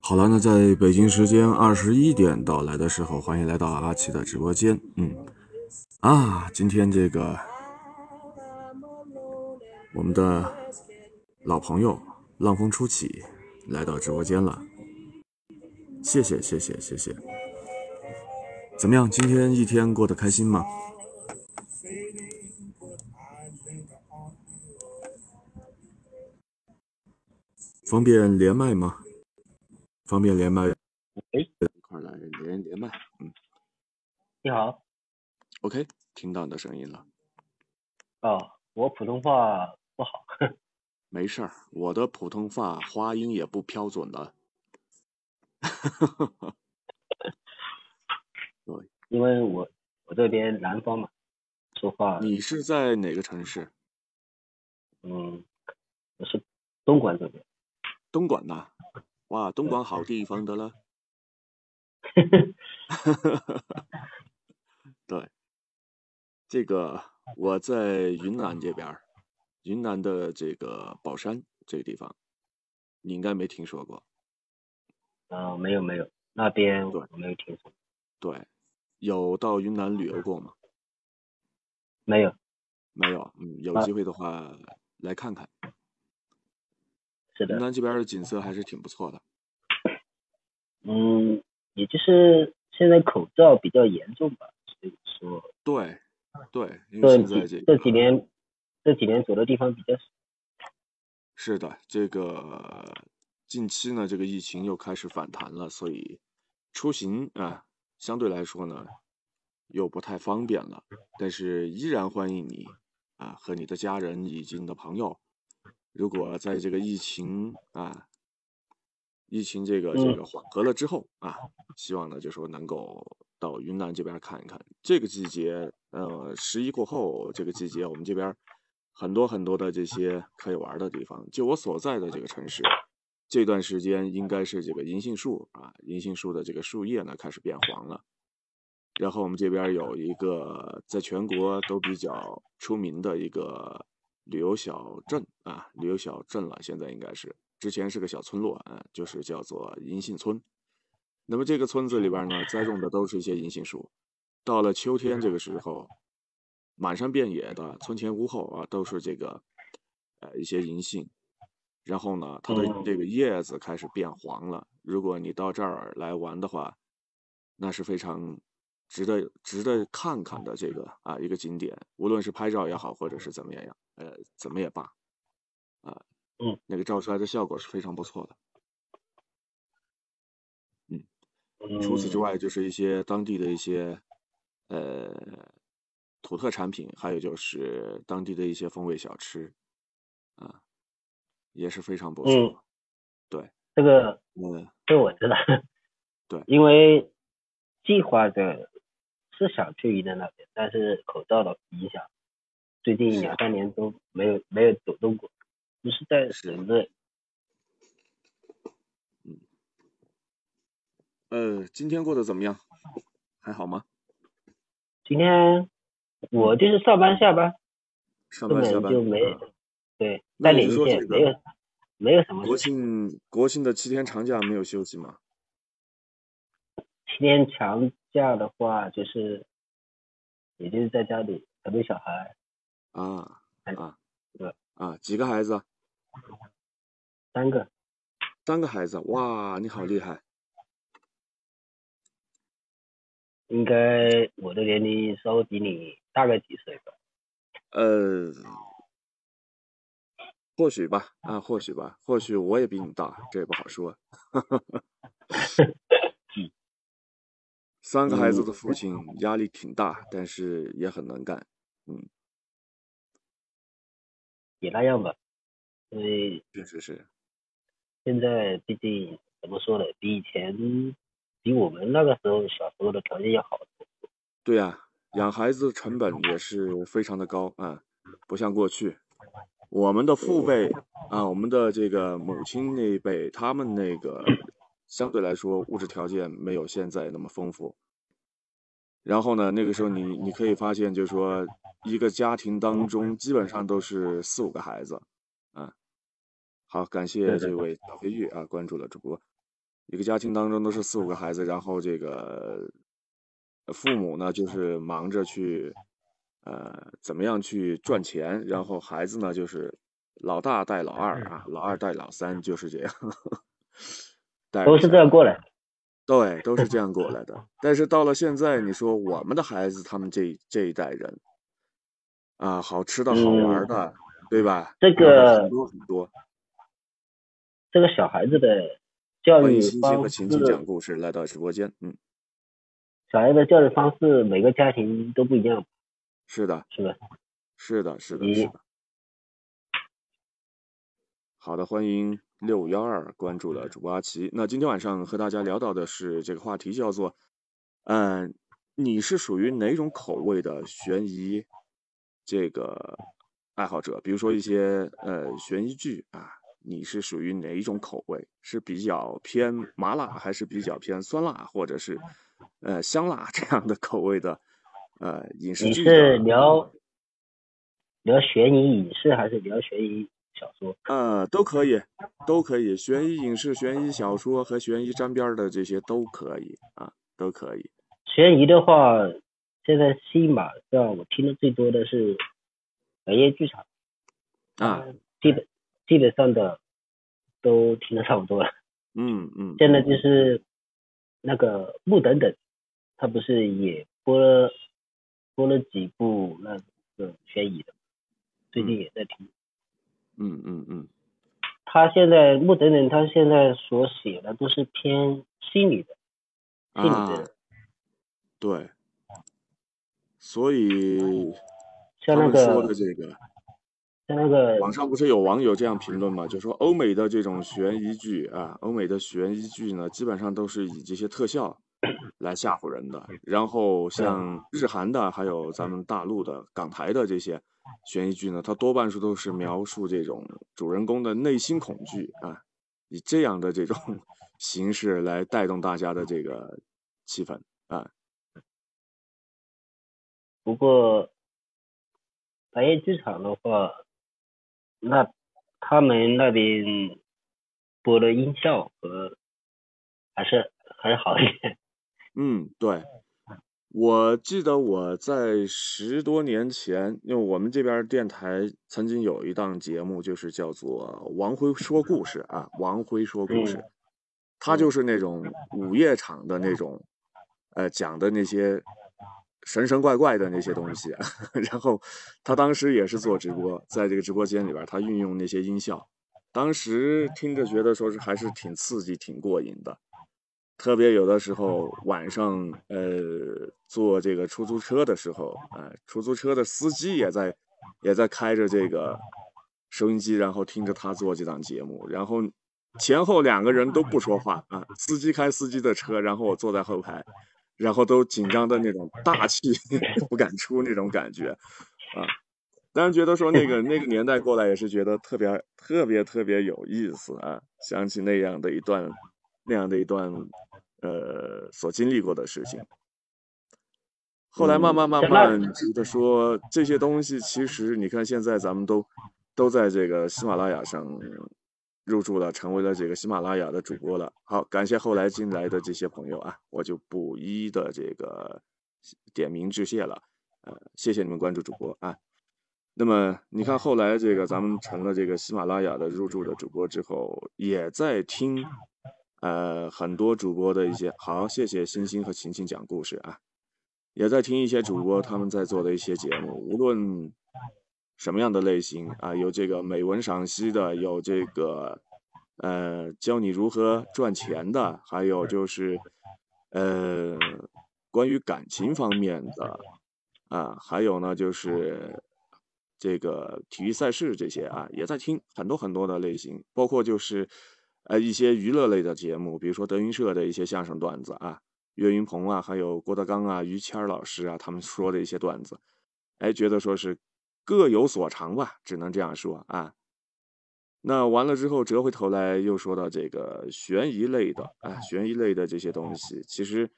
好了，那在北京时间二十一点到来的时候，欢迎来到阿奇的直播间。嗯，啊，今天这个我们的老朋友浪风初起来到直播间了，谢谢谢谢谢谢。怎么样？今天一天过得开心吗？方便连麦吗？方便连麦？哎，一块儿来连连麦。嗯你好，，OK，听到你的声音了，哦，我普通话不好，没事儿，我的普通话发音也不标准的。对因为我我这边南方嘛，说话，你是在哪个城市？嗯，我是东莞这边，东莞呐、哇，东莞好地方的了。对，这个我在云南这边，云南的这个保山这个地方，你应该没听说过。呃，没有没有，那边对我没有听说，对，有到云南旅游过吗？没有，没有，嗯，有啊机会的话来看看。是的，云南这边的景色还是挺不错的。嗯，也就是现在口罩比较严重吧，所以说对，对，因为这现在这几这几年这几年走的地方比较少，是的，这个近期呢，这个疫情又开始反弹了，所以出行啊，相对来说呢，又不太方便了。但是依然欢迎你啊和你的家人以及你的朋友，如果在这个疫情啊，疫情这个这嗯个缓和了之后啊，希望呢就说能够到云南这边看一看。这个季节，呃，十一过后这个季节，我们这边很多很多的这些可以玩的地方。就我所在的这个城市，这段时间应该是这个银杏树啊，银杏树的这个树叶呢开始变黄了。然后我们这边有一个在全国都比较出名的一个旅游小镇啊，旅游小镇了，现在应该是，之前是个小村落啊，就是叫做银杏村。那么这个村子里边呢，栽种的都是一些银杏树。到了秋天这个时候，满山遍野的，村前屋后啊，都是这个呃一些银杏。然后呢，它的嗯这个叶子开始变黄了。如果你到这儿来玩的话，那是非常值得值得看看的这个啊一个景点，无论是拍照也好，或者是怎么样，呃，怎么也罢，啊，嗯，那个照出来的效果是非常不错的。嗯除此之嗯外，就是一些当地的一些呃土特产品，还有就是当地的一些风味小吃，啊，也是非常不错。嗯。对，这个嗯，这我知道，对。因为计划的是想去云南那边，但是口罩的影响，最近两三年都没有没有走动过，不是在省内。嗯。呃，今天过得怎么样？还好吗？今天我就是上班下班，上班下班就没啊对那你带连线，说这个没有没有什么国。庆国庆的七天长假没有休息吗？七天长假的话，就是也就是在家里陪陪小孩，啊哎啊对啊！几个孩子？三个，三个孩子，哇，你好厉害！应该我的年龄稍微比你大个几岁吧。呃，或许吧，啊，或许吧，或许我也比你大，这也不好说。三个孩子的父亲压力挺大，但是也很能干。嗯，也那样吧，因为确实是，现在毕竟怎么说呢，比以前比我们那个时候小时候的条件要好得多。对呀、养孩子成本也是非常的高啊，不像过去，我们的父辈啊，我们的这个母亲那一辈，他们那个相对来说物质条件没有现在那么丰富。然后呢，那个时候你你可以发现，就是说一个家庭当中基本上都是四五个孩子，啊，好，感谢这位小飞玉啊关注了主播，一个家庭当中都是四五个孩子，然后这个父母呢就是忙着去呃怎么样去赚钱，然后孩子呢就是老大带老二啊，老二带老三，就是这样，带都是这样过来。对，都是这样过来的。但是到了现在，你说我们的孩子，他们这这一代人，啊，好吃的好玩的，对吧？这个很多很多。这个小孩子的教育欢迎和晴晴讲式，故事来到直播间，嗯，小孩的教育方式每个家庭都不一样，是的，是的？是的，是的，是的。好的，欢迎六幺二关注了主播阿奇。那今天晚上和大家聊到的是这个话题，叫做，嗯、你是属于哪种口味的悬疑这个爱好者？比如说一些呃悬疑剧啊，你是属于哪一种口味？是比较偏麻辣，还是比较偏酸辣，或者是呃香辣这样的口味的呃影视你剧你？是聊聊悬疑影视还是聊悬疑小说？呃，都可以，都可以，悬疑影视、悬疑小说和悬疑沾边的这些都可以啊，都可以。悬疑的话，现在新马上我听的最多的是白夜剧场，啊，基本基本上的都听的差不多了。嗯嗯，现在就是那个木等等，他不是也播了播了几部那个悬疑的，最近也在听。嗯嗯嗯嗯，他现在木等等，他现在所写的都是偏心理的，心理啊的，，对，所以像们说个的这个，像那个网上不是有网友这样评论嘛？就说欧美的这种悬疑剧啊，欧美的悬疑剧呢，基本上都是以这些特效来吓唬人的。然后像日韩的，还有咱们大陆的、港台的这些悬疑剧呢，它多半数都是描述这种主人公的内心恐惧啊，以这样的这种 形式来带动大家的这个气氛啊。不过白夜剧场的话，那他们那边播的音效和还是还是好一点。嗯，对，我记得我在十多年前，因为我们这边电台曾经有一档节目，就是叫做《王辉说故事》啊，王辉说故事，嗯他就是那种午夜场的那种，呃，讲的那些神神怪怪的那些东西啊，然后他当时也是做直播，在这个直播间里边，他运用那些音效，当时听着觉得说是还是挺刺激、挺过瘾的。特别有的时候晚上，呃，坐这个出租车的时候，啊、出租车的司机也在也在开着这个收音机，然后听着他做这档节目，然后前后两个人都不说话啊，司机开司机的车，然后我坐在后排，然后都紧张的那种大气 不敢出那种感觉，啊，当然觉得说那个那个年代过来也是觉得特别特别特别有意思啊，想起那样的一段那样的一段呃所经历过的事情。后来慢慢慢慢觉得说这些东西，其实你看现在咱们都都在这个喜马拉雅上入驻了，成为了这个喜马拉雅的主播了。好，感谢后来进来的这些朋友啊，我就不一一的这个点名致谢了。呃，谢谢你们关注主播啊。那么你看后来这个咱们成了这个喜马拉雅的入驻的主播之后，也在听呃很多主播的一些好，谢谢星星和晴晴讲故事啊，也在听一些主播他们在做的一些节目，无论什么样的类型啊，有这个美文赏析的，有这个呃教你如何赚钱的，还有就是呃关于感情方面的啊，还有呢就是这个体育赛事这些啊，也在听很多很多的类型，包括就是呃一些娱乐类的节目，比如说德云社的一些相声段子啊，岳云鹏啊，还有郭德纲啊、于谦老师啊，他们说的一些段子，哎，觉得说是各有所长吧，只能这样说啊。那完了之后，折回头来又说到这个悬疑类的，哎，悬疑类的这些东西，其实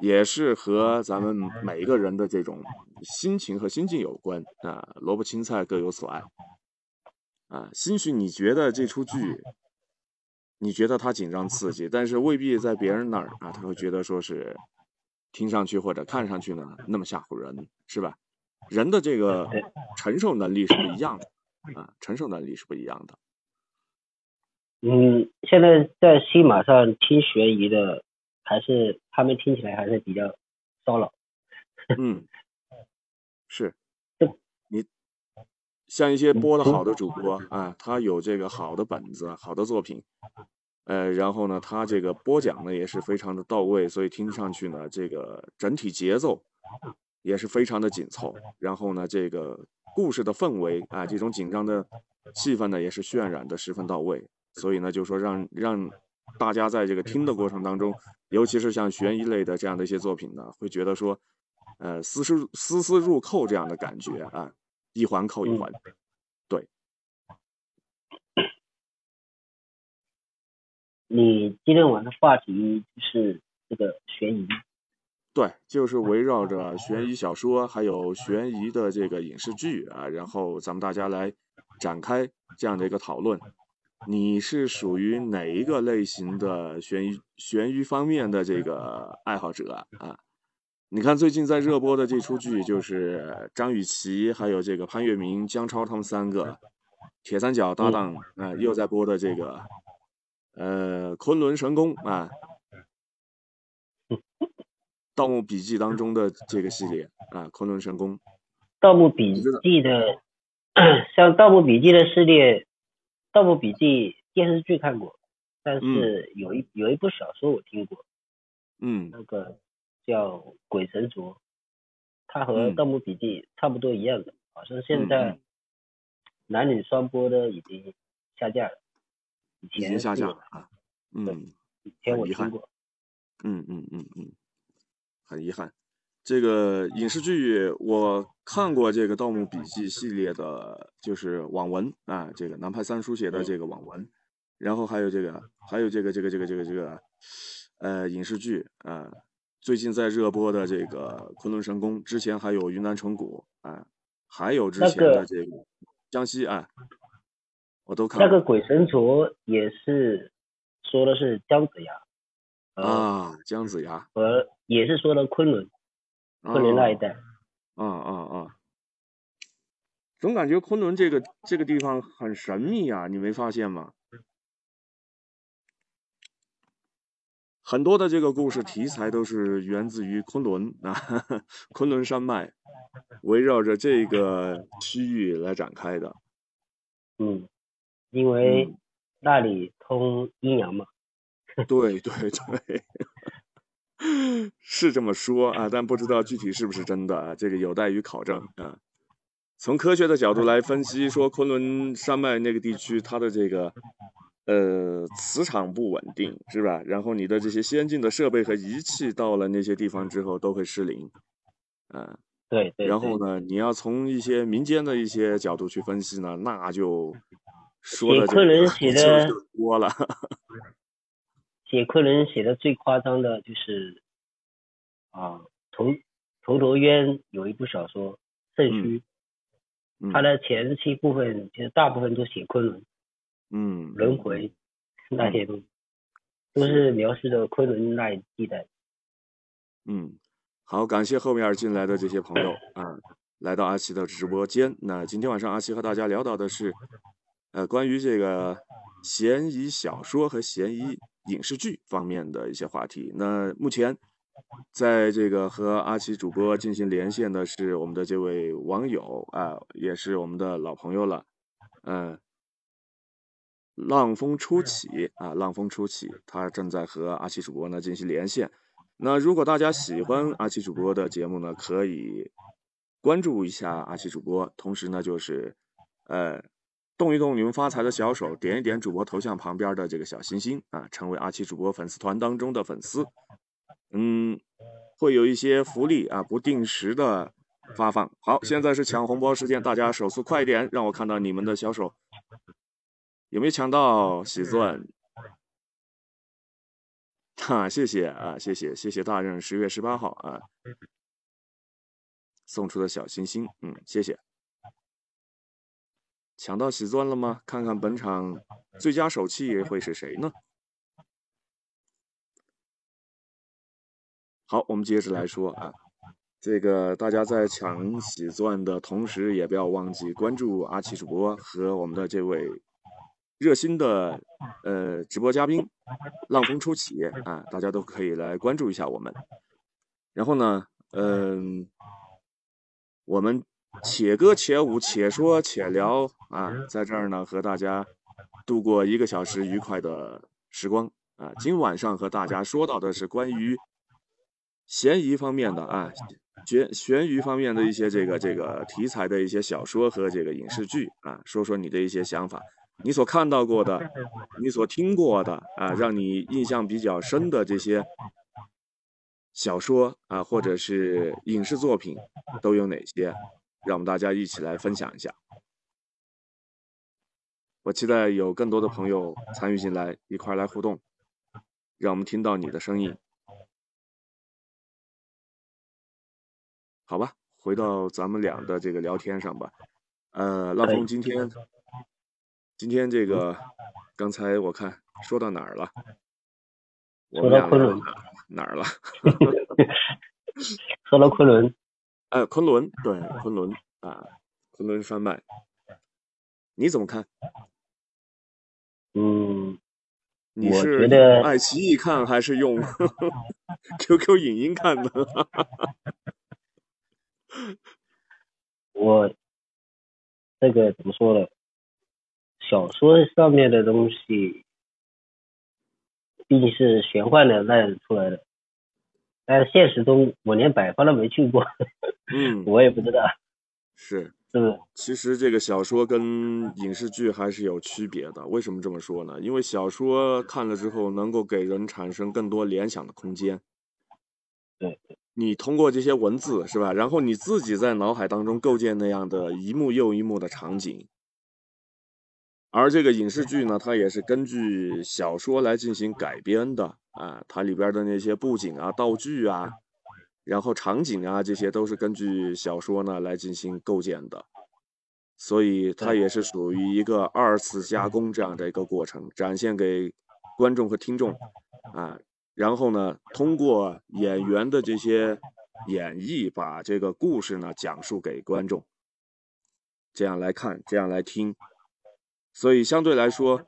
也是和咱们每一个人的这种心情和心境有关啊。萝卜青菜各有所爱啊。兴许你觉得这出剧，你觉得他紧张刺激，但是未必在别人那儿啊，他会觉得说是听上去或者看上去呢那么吓唬人，是吧？人的这个承受能力是不一样的啊，承受能力是不一样的。嗯，现在在西马上听悬疑的，还是他们听起来还是比较骚扰。嗯，是，你像一些播的好的主播啊，他有这个好的本子、好的作品，呃，然后呢，他这个播讲呢也是非常的到位，所以听上去呢，这个整体节奏也是非常的紧凑，然后呢，这个故事的氛围啊，这种紧张的气氛呢，也是渲染的十分到位。所以呢，就说让让大家在这个听的过程当中，尤其是像悬疑类的这样的一些作品呢，会觉得说，呃，丝丝丝丝入扣这样的感觉啊，一环扣一环。对。你今天晚上话题是这个悬疑？对，就是围绕着悬疑小说，还有悬疑的这个影视剧啊，然后咱们大家来展开这样的一个讨论。你是属于哪一个类型的悬疑悬疑方面的这个爱好者啊？你看最近在热播的这出剧，就是张雨绮还有这个潘粤明、姜超他们三个铁三角搭档啊，又在播的这个呃《昆仑神功》啊，《盗墓笔记》当中的这个系列啊，《昆仑神功》。盗墓笔记的，像《盗墓笔记》的系列。《盗墓笔记》电视剧看过，但是有一有一部小说我听过，嗯，那个叫《鬼神族》，它和《盗墓笔记》差不多一样的，好像现在男女双播的已经下架了，以前下架了啊，嗯，以前我听过，嗯嗯嗯嗯，很遗憾。这个影视剧我看过，这个《盗墓笔记》系列的，就是网文啊，这个南派三叔写的这个网文，然后还有这个，还有这个这个这个这个这个，呃，影视剧啊，最近在热播的这个《昆仑神宫》，之前还有《云南虫谷》哎，还有之前的这个江西哎，我都看。那个《鬼神族》也是说的是姜子牙啊，姜子牙，和也是说的昆仑。昆仑那一带，啊啊啊！总感觉昆仑这个这个地方很神秘啊，你没发现吗？很多的这个故事题材都是源自于昆仑 啊，昆仑山脉围绕着这个区域来展开的。嗯，因为那里通阴阳嘛。对对对。是这么说啊，但不知道具体是不是真的啊，这个有待于考证啊。从科学的角度来分析，说昆仑山脉那个地区它的这个呃磁场不稳定，是吧？然后你的这些先进的设备和仪器到了那些地方之后都会失灵，啊，对对。然后呢，你要从一些民间的一些角度去分析呢，那就说的昆仑写 的多了。写昆仑写的最夸张的就是啊，头头陀渊有一部小说《肾虚》，他的前期部分其实大部分都写昆仑，嗯，轮回那些东西，都是描述的昆仑那一地带。嗯，好，感谢后面进来的这些朋友啊，来到阿奇的直播间。那今天晚上阿奇和大家聊到的是，呃，关于这个悬疑小说和悬疑。影视剧方面的一些话题。那目前，在这个和阿奇主播进行连线的是我们的这位网友啊，也是我们的老朋友了。嗯，浪风初起啊，浪风初起，他正在和阿奇主播呢进行连线。那如果大家喜欢阿奇主播的节目呢，可以关注一下阿奇主播，同时呢就是呃动一动你们发财的小手，点一点主播头像旁边的这个小心心啊，成为阿奇主播粉丝团当中的粉丝。嗯，会有一些福利啊，不定时的发放。好，现在是抢红包时间，大家手速快一点，让我看到你们的小手。有没有抢到喜钻？哈，谢谢啊，谢谢谢谢大人，十月十八号啊送出的小心心，嗯，谢谢。抢到喜钻了吗？看看本场最佳手气会是谁呢？好，我们接着来说啊，这个大家在抢喜钻的同时，也不要忘记关注阿奇主播和我们的这位热心的呃直播嘉宾浪风初起啊，大家都可以来关注一下我们。然后呢，嗯，我们且歌且舞，且说且聊啊，在这儿呢和大家度过一个小时愉快的时光啊。今晚上和大家说到的是关于。悬疑方面的啊，悬悬疑方面的一些这个这个题材的一些小说和这个影视剧啊，说说你的一些想法，你所看到过的，你所听过的啊，让你印象比较深的这些小说啊，或者是影视作品都有哪些？让我们大家一起来分享一下。我期待有更多的朋友参与进来，一块来互动，让我们听到你的声音。好吧，回到咱们俩的这个聊天上吧。呃，浪峰今天，今天这个刚才我看说到哪儿了？说到昆仑哪儿了？说到昆仑，哎，昆仑，对，昆仑啊，昆仑山脉，你怎么看？嗯，你是爱奇艺看还是用 QQ 影音看的？我这个怎么说呢？小说上面的东西毕竟是玄幻的那出来的，但是现实中我连百花都没去过，嗯，我也不知道。是，是。其实这个小说跟影视剧还是有区别的。为什么这么说呢？因为小说看了之后，能够给人产生更多联想的空间。对。你通过这些文字是吧？然后你自己在脑海当中构建那样的一幕又一幕的场景，而这个影视剧呢，它也是根据小说来进行改编的啊，它里边的那些布景啊、道具啊，然后场景啊，这些都是根据小说呢来进行构建的，所以它也是属于一个二次加工这样的一个过程，展现给观众和听众啊。然后呢，通过演员的这些演绎，把这个故事呢讲述给观众，这样来看，这样来听。所以相对来说，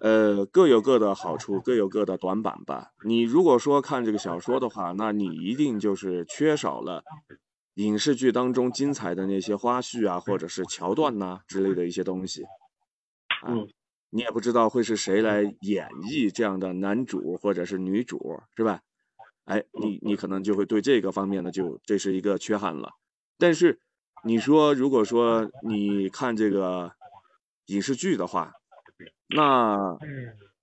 呃，各有各的好处，各有各的短板吧。你如果说看这个小说的话，那你一定就是缺少了影视剧当中精彩的那些花絮啊，或者是桥段呐之类的一些东西。嗯。你也不知道会是谁来演绎这样的男主或者是女主，是吧？哎，你你可能就会对这个方面呢，就这是一个缺憾了。但是你说，如果说你看这个影视剧的话，那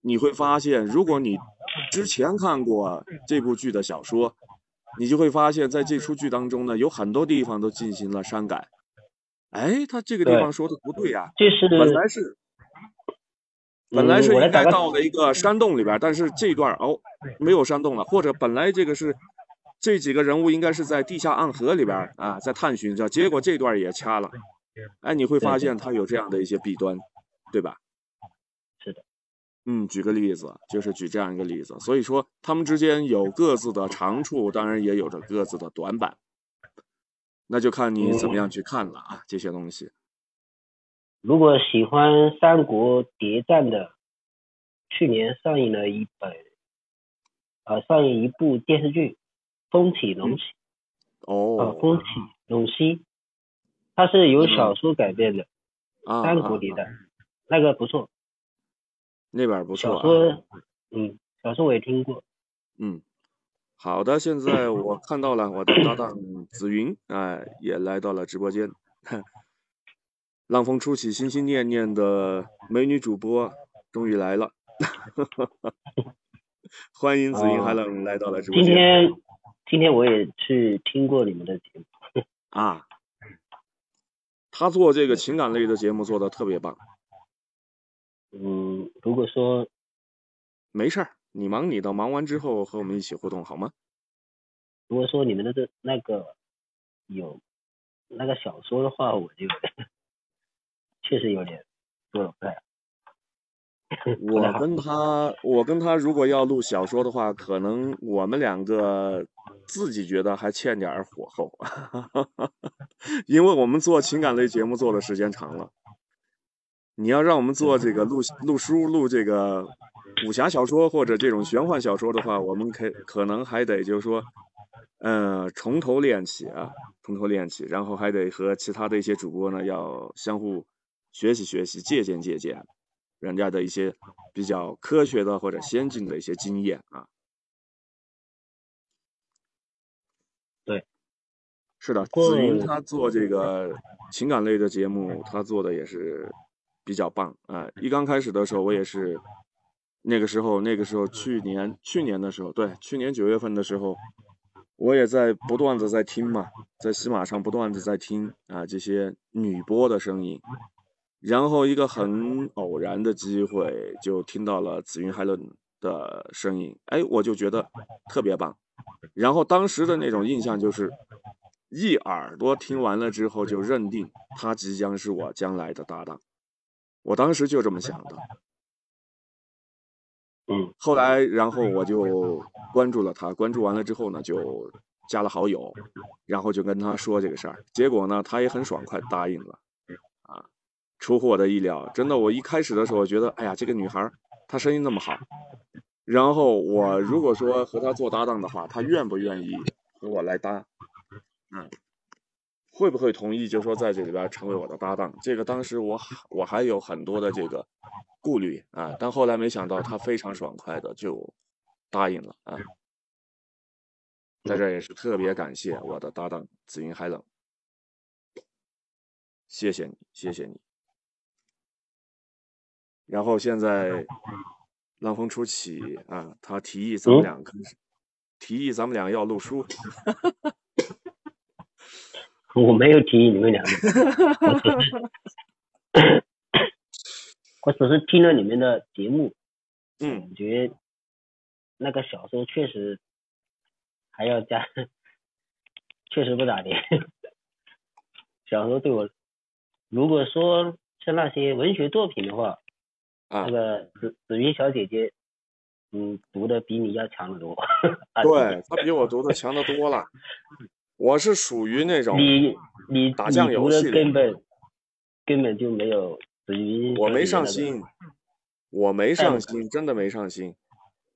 你会发现，如果你之前看过这部剧的小说，你就会发现在这出剧当中呢，有很多地方都进行了删改。哎，他这个地方说的不对呀，这是本来是。本来是应该到了一个山洞里边，但是这段哦没有山洞了，或者本来这个是这几个人物应该是在地下暗河里边啊，在探寻着，结果这段也掐了，哎，你会发现它有这样的一些弊端，对吧？是的，嗯，举个例子，就是举这样一个例子，所以说他们之间有各自的长处，当然也有着各自的短板，那就看你怎么样去看了啊，这些东西。如果喜欢《三国谍战》的，去年上映了一本，呃，上映一部电视剧《风起龙起》。哦。啊，风起龙兮，它是由小说改编的，《三国谍战》，那个不错。那边不错。小说，嗯，小说我也听过。嗯，好的，现在我看到了我的搭档紫云，哎，也来到了直播间。浪风初起，心心念念的美女主播终于来了，欢迎紫云海冷来到了直播间。今天今天我也去听过你们的节目啊，他做这个情感类的节目做的特别棒。嗯，如果说没事儿，你忙你的，忙完之后和我们一起互动好吗？如果说你们的这那个有那个小说的话，我就。确实有点做的不太。我跟他，我跟他如果要录小说的话，可能我们两个自己觉得还欠点火候，因为我们做情感类节目做的时间长了。你要让我们做这个录录书、录这个武侠小说或者这种玄幻小说的话，我们可可能还得就是说，嗯，从头练起啊，从头练起，然后还得和其他的一些主播呢要相互。学习学习，借鉴借鉴，人家的一些比较科学的或者先进的一些经验啊。对，是的，子云他做这个情感类的节目，他做的也是比较棒啊。一刚开始的时候，我也是那个时候，那个时候去年去年的时候，对，去年九月份的时候，我也在不断的在听嘛，在喜马上不断的在听啊这些女播的声音。然后一个很偶然的机会，就听到了紫云海伦的声音，哎，我就觉得特别棒。然后当时的那种印象就是，一耳朵听完了之后就认定他即将是我将来的搭档，我当时就这么想的。嗯，后来然后我就关注了他，关注完了之后呢，就加了好友，然后就跟他说这个事儿，结果呢，他也很爽快答应了。出乎我的意料，真的，我一开始的时候觉得，哎呀，这个女孩她声音那么好，然后我如果说和她做搭档的话，她愿不愿意和我来搭？嗯，会不会同意？就说在这里边成为我的搭档？这个当时我我还有很多的这个顾虑啊，但后来没想到她非常爽快的就答应了啊，在这也是特别感谢我的搭档紫云海冷，谢谢你，谢谢你。然后现在浪峰初起啊，他提议咱们俩提议咱们俩要录书。我没有提议你们两个，我只是 听了你们的节目，嗯，我觉那个小说确实还要加，确实不咋地。小说对我，如果说像那些文学作品的话。那个紫紫云小姐姐，嗯，读的比你要强得多。对，她比我读的强得多了。我是属于那种你你打酱油的根本根本就没有紫云。我没上心，我没上心，真的没上心。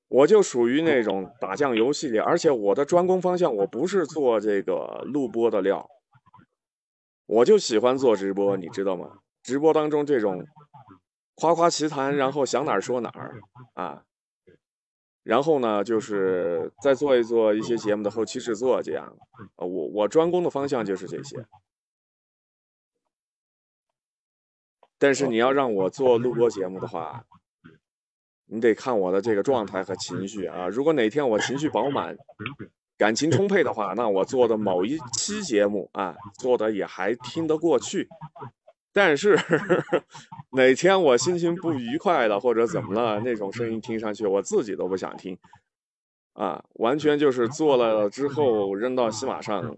我就属于那种打酱油系列，而且我的专攻方向我不是做这个录播的料，我就喜欢做直播，你知道吗？直播当中这种。夸夸其谈，然后想哪儿说哪儿啊，然后呢，就是再做一做一些节目的后期制作，这样。我我专攻的方向就是这些。但是你要让我做录播节目的话，你得看我的这个状态和情绪啊。如果哪天我情绪饱满、感情充沛的话，那我做的某一期节目啊，做的也还听得过去。但是 哪天我心情不愉 快了，或者怎么了，那种声音听上去我自己都不想听，啊，完全就是做了之后扔到喜马上，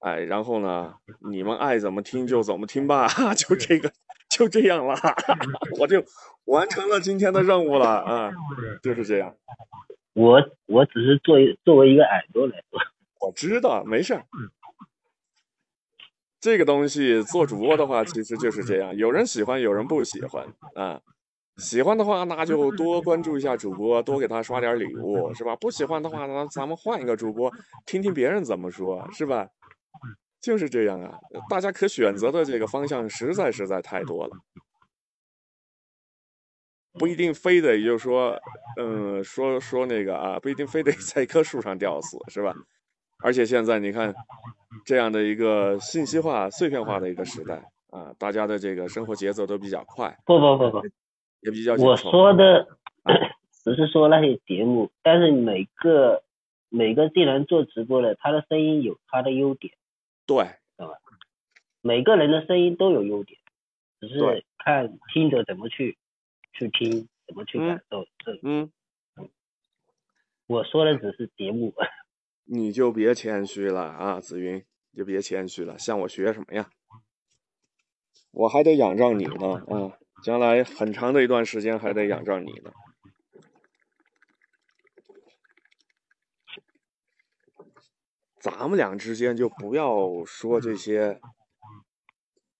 哎，然后呢，你们爱怎么听就怎么听吧，就这个就这样了，我就完成了今天的任务了啊，就是这样。我我只是作为作为一个耳朵来说，我知道，没事。这个东西做主播的话，其实就是这样，有人喜欢，有人不喜欢啊。喜欢的话，那就多关注一下主播，多给他刷点礼物，是吧？不喜欢的话，那咱们换一个主播，听听别人怎么说，是吧？就是这样啊，大家可选择的这个方向实在实在太多了。不一定非得就是说，嗯，说说那个啊，不一定非得在一棵树上吊死，是吧？而且现在你看，这样的一个信息化、碎片化的一个时代啊，大家的这个生活节奏都比较快，不不不不，也比较我说的 只是说那些节目，但是每个每个既然做直播的，他的声音有他的优点，对。每个人的声音都有优点，只是看听者怎么去去听，怎么去感受。这嗯，我说的只是节目，你就别谦虚了啊，紫云，你就别谦虚了，向我学什么呀？我还得仰仗你呢啊，将来很长的一段时间还得仰仗你呢。咱们俩之间就不要说这些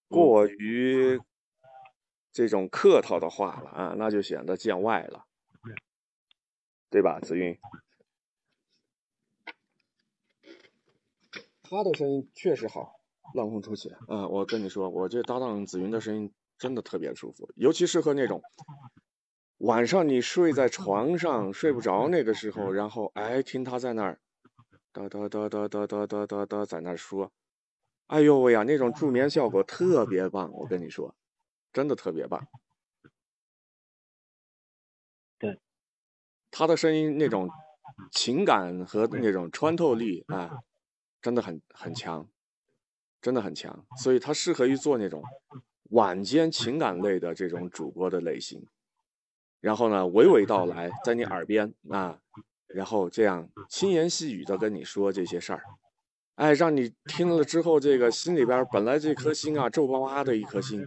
过于这种客套的话了啊，那就显得见外了，对吧，紫云？他的声音确实好，浪风出起来。嗯，我跟你说，我这搭档紫云的声音真的特别舒服，尤其适合那种 晚上你睡在床上睡不着那个时候，然后哎听他在那儿哒哒哒哒哒哒哒哒哒在那儿说，哎呦喂呀，那种助眠效果特别棒，我跟你说，真的特别棒。对，他的声音那种情感和那种穿透力啊。真的很很强，真的很强，所以他适合于做那种晚间情感类的这种主播的类型。然后呢，娓娓道来，在你耳边啊，然后这样轻言细语的跟你说这些事儿，哎，让你听了之后，这个心里边本来这颗心啊皱巴巴的一颗心，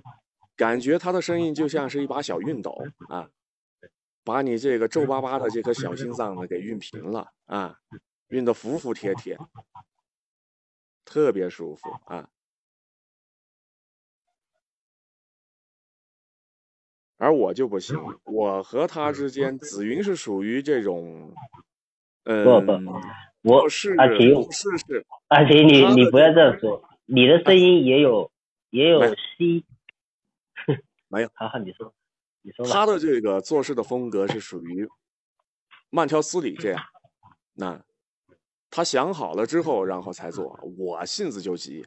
感觉他的声音就像是一把小熨斗啊，把你这个皱巴巴的这颗小心脏呢给熨平了啊，熨得服服帖帖。特别舒服啊！而我就不行，我和他之间，紫云是属于这种，嗯，不不我是阿奇是是，阿奇，你你不要这样说，你的声音也有也有没有吸，没有，好好你说，你说。他的这个做事的风格是属于慢条斯理这样，那他想好了之后，然后才做。我性子就急，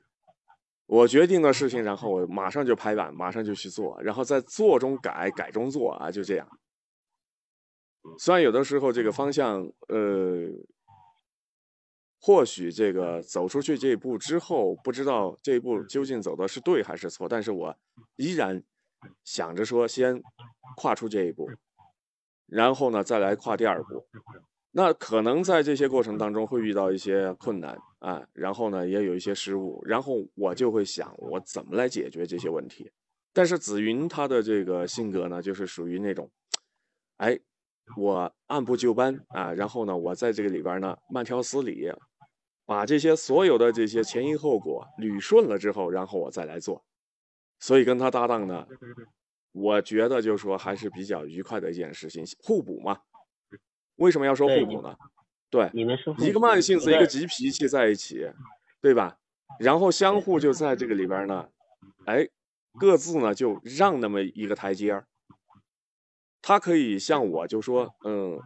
我决定的事情，然后我马上就拍板，马上就去做，然后在做中改，改中做啊，就这样。虽然有的时候这个方向，呃，或许这个走出去这一步之后，不知道这一步究竟走的是对还是错，但是我依然想着说，先跨出这一步，然后呢，再来跨第二步。那可能在这些过程当中会遇到一些困难啊，然后呢也有一些失误，然后我就会想我怎么来解决这些问题。但是紫云她的这个性格呢，就是属于那种，哎，我按部就班啊，然后呢我在这个里边呢慢条斯理，把这些所有的这些前因后果捋顺了之后，然后我再来做。所以跟他搭档呢，我觉得就说还是比较愉快的一件事情，互补嘛。为什么要说对互补呢？对，你们是一个慢性子，一个个急脾气在一起，对吧？然后相互就在这个里边呢，哎，各自呢就让那么一个台阶儿。他可以像我就说，嗯，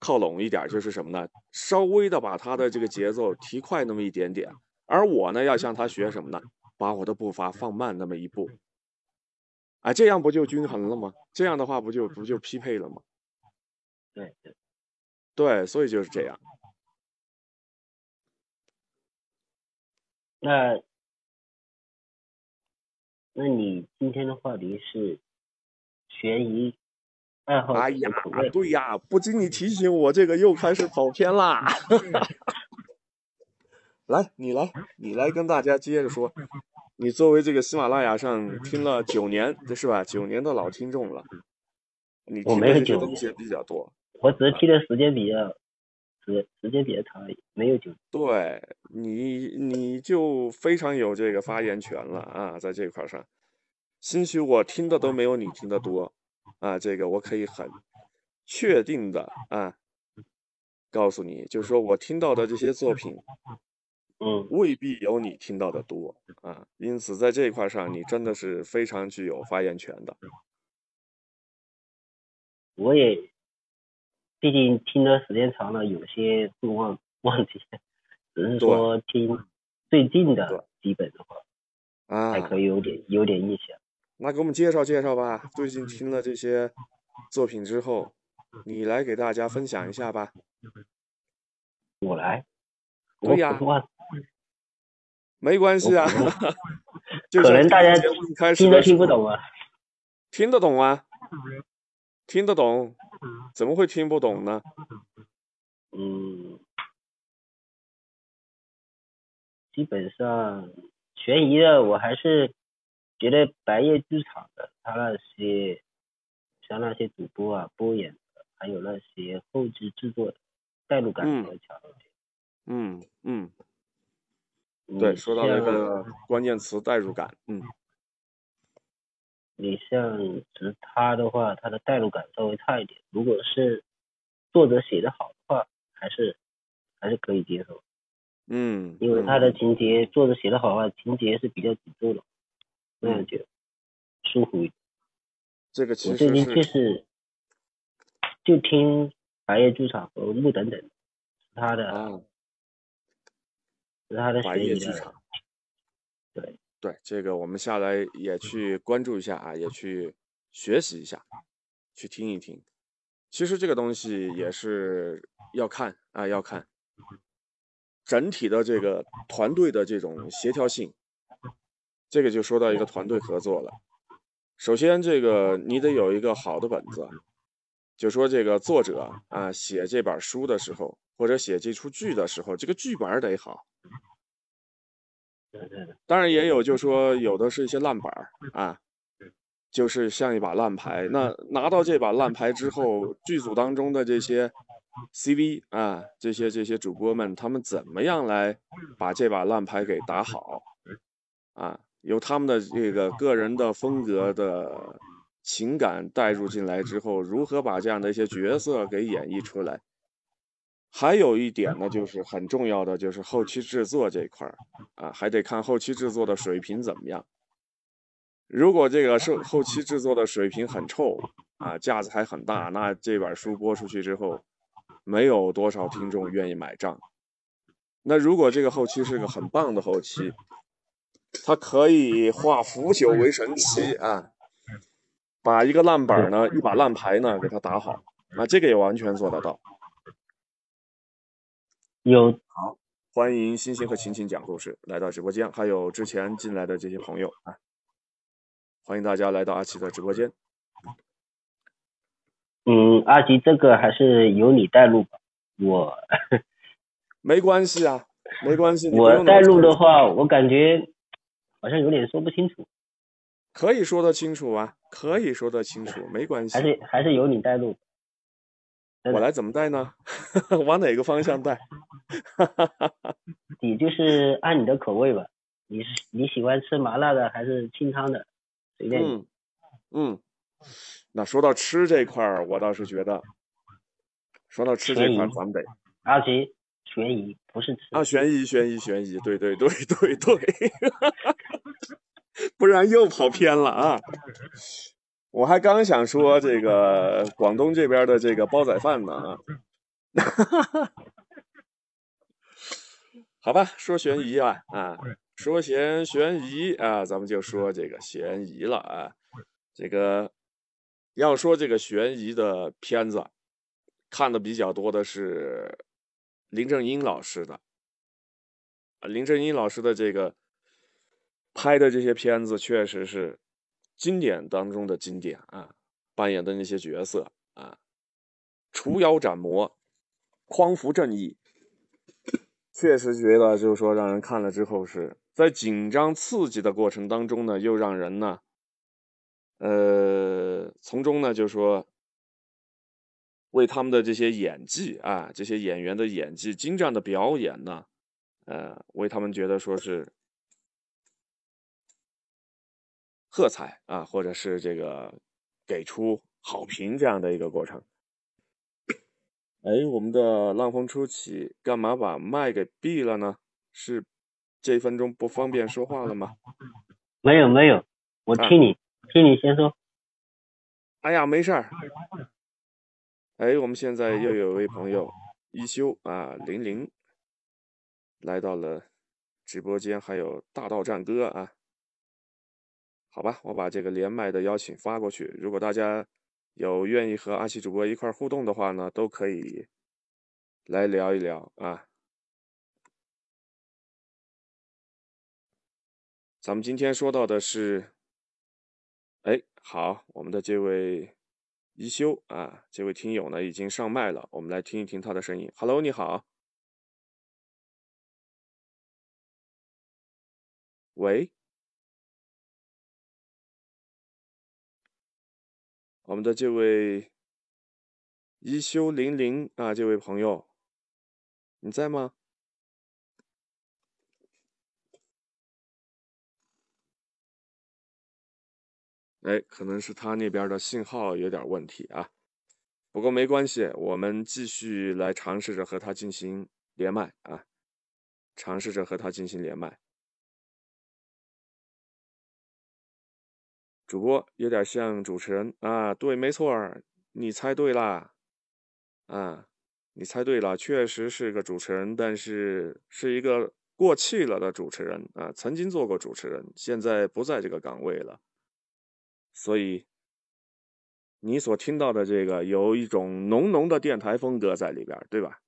靠拢一点，就是什么呢？稍微的把他的这个节奏提快那么一点点，而我呢要向他学什么呢？把我的步伐放慢那么一步。哎，这样不就均衡了吗？这样的话不就不就匹配了吗？对对，对，所以就是这样。那那你今天的话题是悬疑爱好哎呀对呀，不经你提醒我，这个又开始跑偏啦。来，你来，你来跟大家接着说。你作为这个喜马拉雅上听了九年，这是吧？九年的老听众了，你我听的这些没有九东西也比较多。我只是听的时间比较时时间比较长而已，没有久。对你，你就非常有这个发言权了啊，在这块儿上，兴许我听的都没有你听的多啊，这个我可以很确定的啊，告诉你，就是说我听到的这些作品嗯，未必有你听到的多啊，因此在这一块上，你真的是非常具有发言权的。我也毕竟听的时间长了，有些会忘忘记，只是说听最近的基本的话，啊。还，可以有点有点印象。那给我们介绍介绍吧。最近听了这些作品之后，你来给大家分享一下吧。我来，对呀啊，没关系啊。可能，大家听都的听不懂啊。听得懂啊，听得懂，怎么会听不懂呢？嗯，基本上悬疑的，我还是觉得白夜剧场的，他那些像那些主播啊、播演的，还有那些后期制作的，代入感嗯。比较强一点。嗯嗯，嗯对，说到那个关键词代入感，嗯你像直他的话，他的代入感稍微差一点。如果是作者写的好的话，还是还是可以接受，嗯，因为他的嗯情节、作者写的好的话，情节是比较紧凑的，那样嗯就舒服一点。这个其我最近实就听白夜剧场和木等等，是他的、啊，是他的白悬疑的。对，对，这个我们下来也去关注一下啊，也去学习一下，去听一听。其实这个东西也是要看啊，要看整体的这个团队的这种协调性。这个就说到一个团队合作了。首先，这个你得有一个好的本子，就说这个作者啊写这本书的时候，或者写这出剧的时候，这个剧本得好。对对对，当然也有，就说有的是一些烂板儿啊，就是像一把烂牌。那拿到这把烂牌之后，剧组当中的这些 CV 啊，这些这些主播们，他们怎么样来把这把烂牌给打好啊？由他们的这个个人的风格的情感带入进来之后，如何把这样的一些角色给演绎出来？还有一点呢，就是很重要的，就是后期制作这一块儿啊，还得看后期制作的水平怎么样。如果这个是后期制作的水平很臭啊，架子还很大，那这本书播出去之后，没有多少听众愿意买账。那如果这个后期是个很棒的后期，它可以化腐朽为神奇啊，把一个烂板儿呢，一把烂牌呢给它打好，啊，这个也完全做得到。有好欢迎星星和晴晴讲故事来到直播间，还有之前进来的这些朋友啊，欢迎大家来到阿奇的直播间。嗯，阿奇这个还是由你带路吧，我 没关系啊，没关系，我带路的话，我感觉好像有点说不清楚，可以说得清楚啊，可以说得清楚，没关系还。是还是由你带路。我来怎么带呢？往哪个方向带？你就是按你的口味吧，你是你喜欢吃麻辣的还是清汤的，随便你。嗯嗯，那说到吃这块儿，我倒是觉得，说到吃这块儿，咱们得阿吉悬疑不是吃，啊，悬疑，悬疑，悬疑，对对对对对，不然又跑偏了啊！我还刚想说这个 广东这边的这个煲仔饭呢啊，好吧，说悬疑啊啊，说悬悬疑啊，咱们就说这个悬疑了啊，这个要说这个悬疑的片子，看的比较多的是林正英老师的。啊，林正英老师的这个拍的这些片子确实是经典当中的经典啊，扮演的那些角色啊，除妖斩魔、匡扶正义，确实觉得就是说让人看了之后是在紧张刺激的过程当中呢，又让人呢，呃，从中呢就说为他们的这些演技啊，这些演员的演技精湛的表演呢。呃，为他们觉得说是喝彩啊，或者是这个给出好评这样的一个过程。哎，我们的浪风初起，干嘛把麦给闭了呢？是这一分钟不方便说话了吗？没有没有，我啊听你、听你先说。哎呀，没事儿，哎，我们现在又有一位朋友一休啊，零零来到了直播间，还有大道战歌啊。好吧，我把这个连麦的邀请发过去。如果大家有愿意和阿奇主播一块互动的话呢，都可以来聊一聊啊。咱们今天说到的是，哎，好，我们的这位一休啊，这位听友呢已经上麦了，我们来听一听他的声音。Hello，你好，喂。我们的这位一休零零啊，这位朋友，你在吗？哎，可能是他那边的信号有点问题啊。不过没关系，我们继续来尝试着和他进行连麦啊，尝试着和他进行连麦。主播有点像主持人啊，对，没错，你猜对啦，啊，你猜对了，确实是个主持人，但是是一个过气了的主持人啊，曾经做过主持人，现在不在这个岗位了，所以你所听到的这个有一种浓浓的电台风格在里边，对吧？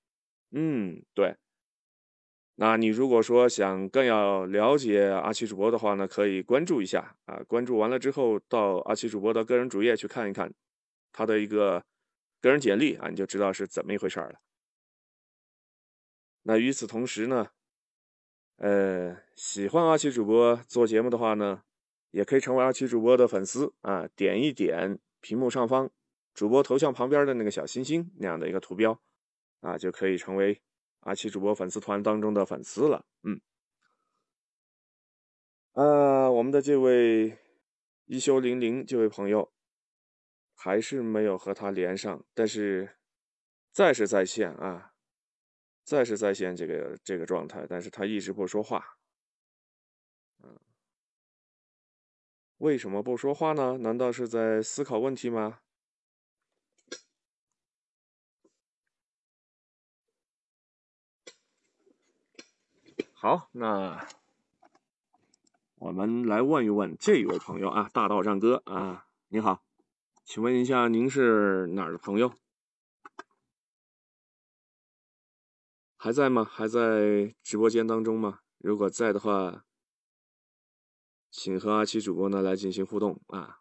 嗯，对。那你如果说想更要了解阿奇主播的话呢，可以关注一下啊。关注完了之后，到阿奇主播的个人主页去看一看他的一个个人简历啊，你就知道是怎么一回事了。那与此同时呢，呃，喜欢阿奇主播做节目的话呢，也可以成为阿奇主播的粉丝啊，点一点屏幕上方主播头像旁边的那个小星星那样的一个图标啊，就可以成为。阿奇主播粉丝团当中的粉丝了，嗯，呃，我们的这位一休零零这位朋友还是没有和他连上，但是在是在线啊，在是在线这个这个状态，但是他一直不说话，为什么不说话呢？难道是在思考问题吗？好，那我们来问一问这一位朋友啊，大道战哥啊，你好，请问一下您是哪儿的朋友？还在吗？还在直播间当中吗？如果在的话，请和阿奇主播呢来进行互动啊。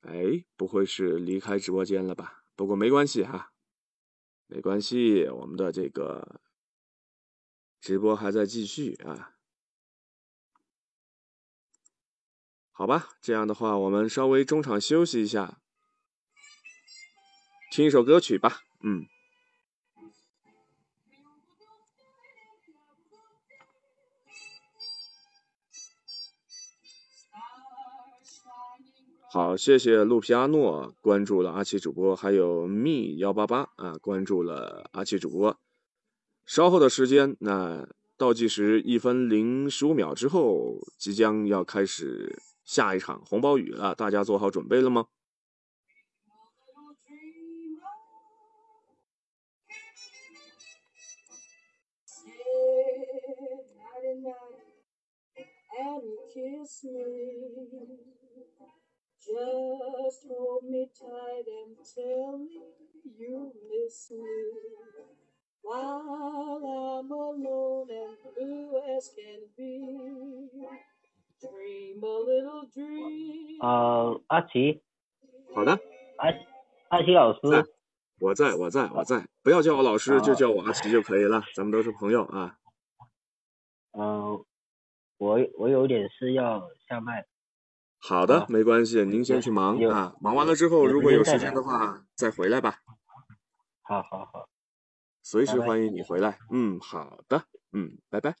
哎，不会是离开直播间了吧？不过没关系哈。没关系，我们的这个直播还在继续啊。好吧，这样的话，我们稍微中场休息一下，听一首歌曲吧。嗯。好，谢谢路皮阿诺关注了阿奇主播，还有蜜幺八八啊关注了阿奇主播。稍后的时间，那倒计时一分零十五秒之后，即将要开始下一场红包雨了，大家做好准备了吗？Just hold me tight and tell me you miss me while I'm alone and blue as can be. Dream a little dream. 呃，阿奇。好的。阿阿奇老师。我在，我在，我在。不要叫我老师，就叫我阿奇就可以了。咱们都是朋友啊。嗯，我我有点事要下麦。好的，没关系，您先去忙啊。忙完了之后，如果有时间的话，再回来吧。好好好，随时欢迎你回来。嗯，好的，嗯，拜拜。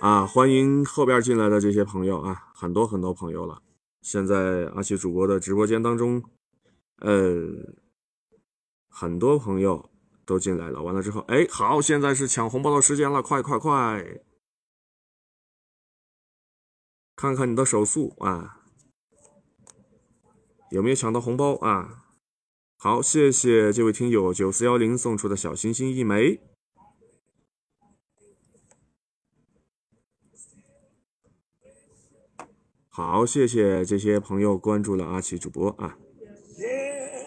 啊，欢迎后边进来的这些朋友啊，很多很多朋友了。现在阿奇主播的直播间当中，呃，很多朋友。都进来了。完了之后，哎，好，现在是抢红包的时间了，快快快！看看你的手速啊，有没有抢到红包啊？好，谢谢这位听友九四幺零送出的小心心一枚。好，谢谢这些朋友关注了阿奇主播啊。Yeah,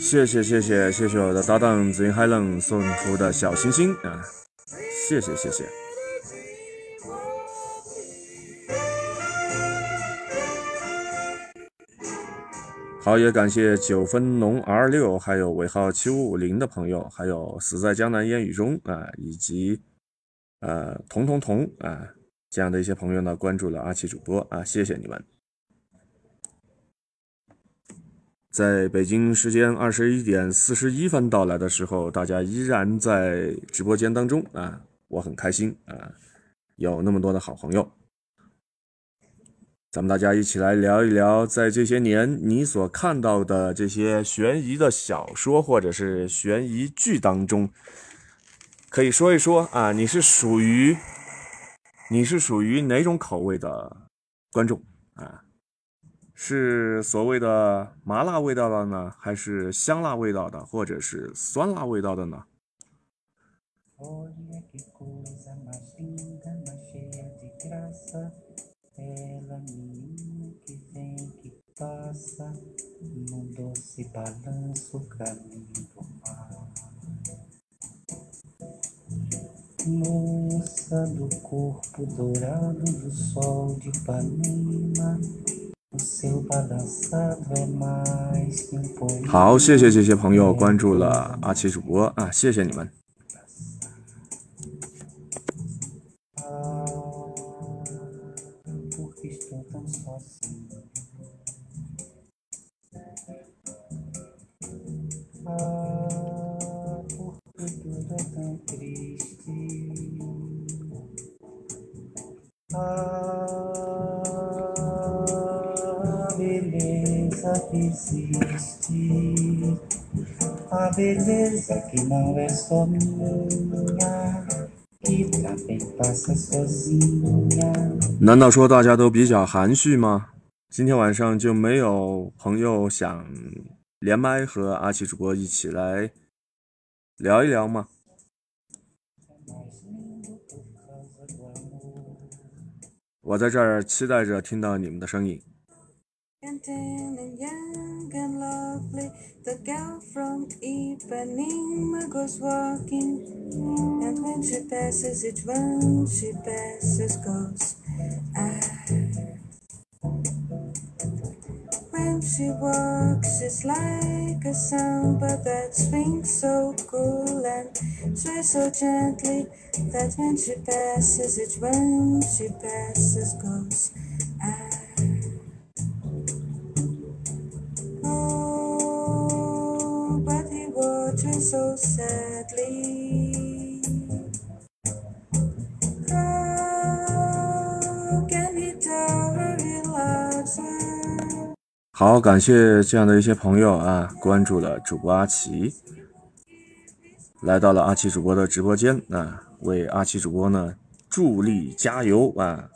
谢谢谢谢谢谢我的搭档紫云海冷送出的小心心啊，谢谢谢谢。好，也感谢九分龙 R 六，还有尾号七五五零的朋友，还有死在江南烟雨中啊，以及呃彤彤彤啊这样的一些朋友呢，关注了阿奇主播啊，谢谢你们。在北京时间二十一点四十一分到来的时候，大家依然在直播间当中啊，我很开心啊，有那么多的好朋友。咱们大家一起来聊一聊，在这些年你所看到的这些悬疑的小说或者是悬疑剧当中，可以说一说啊，你是属于你是属于哪种口味的观众啊？是所谓的麻辣味道的呢，还是香辣味道的，或者是酸辣味道的呢？Moça do corpo dourado do sol de Ipanema, o seu balançado é mais que um 好，谢谢这些朋友关注了阿奇主播啊，谢谢你们。Beleza que existe. A beleza que não é só minha, que também passa sozinha. 难道说大家都比较含蓄吗？今天晚上就没有朋友想连麦和阿奇主播一起来聊一聊吗？我在这儿期待着听到你们的声音。When she walks, it's like a samba that swings so cool and sways so gently that when she passes, each one she passes goes. Ah. Oh, but he watches so sadly. 好，感谢这样的一些朋友啊，关注了主播阿奇，来到了阿奇主播的直播间啊，为阿奇主播呢助力加油啊，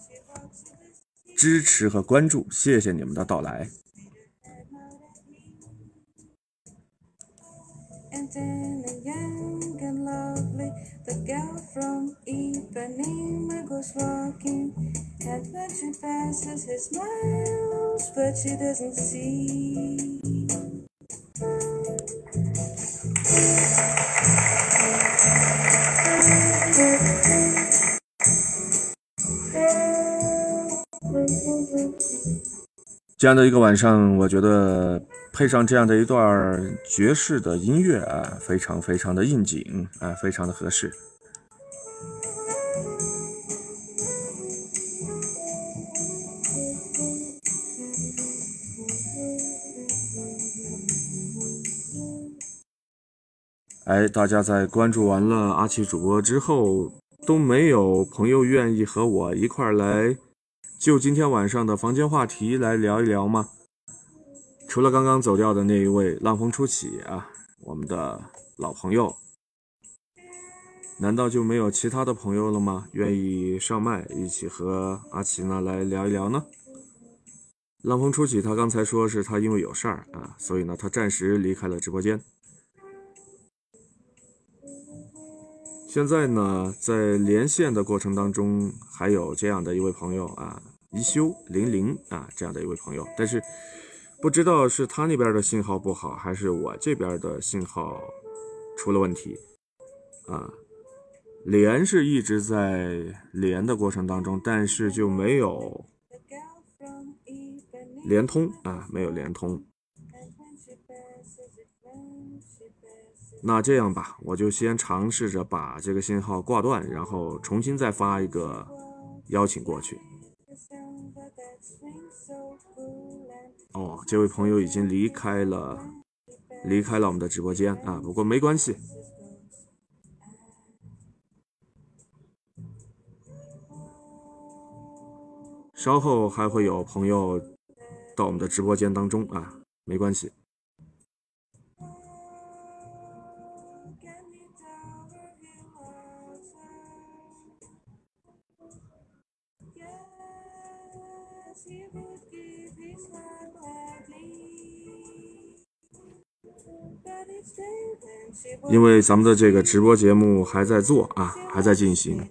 支持和关注，谢谢你们的到来。The girl from Ipanema goes walking. And when she passes, he smiles, but she doesn't see. 这样的一个晚上，我觉得配上这样的一段爵士的音乐啊，非常非常的应景啊，非常的合适。哎，大家在关注完了阿奇主播之后，都没有朋友愿意和我一块儿来就今天晚上的房间话题来聊一聊吗？除了刚刚走掉的那一位浪风初起啊，我们的老朋友，难道就没有其他的朋友了吗？愿意上麦一起和阿奇呢来聊一聊呢？浪风初起，他刚才说是他因为有事儿啊，所以呢他暂时离开了直播间。现在呢，在连线的过程当中，还有这样的一位朋友啊，一休零零啊，这样的一位朋友，但是不知道是他那边的信号不好，还是我这边的信号出了问题啊。连是一直在连的过程当中，但是就没有连通啊，没有连通。那这样吧，我就先尝试着把这个信号挂断，然后重新再发一个邀请过去。哦，这位朋友已经离开了，离开了我们的直播间啊。不过没关系，稍后还会有朋友到我们的直播间当中啊，没关系。因为咱们的这个直播节目还在做啊，还在进行。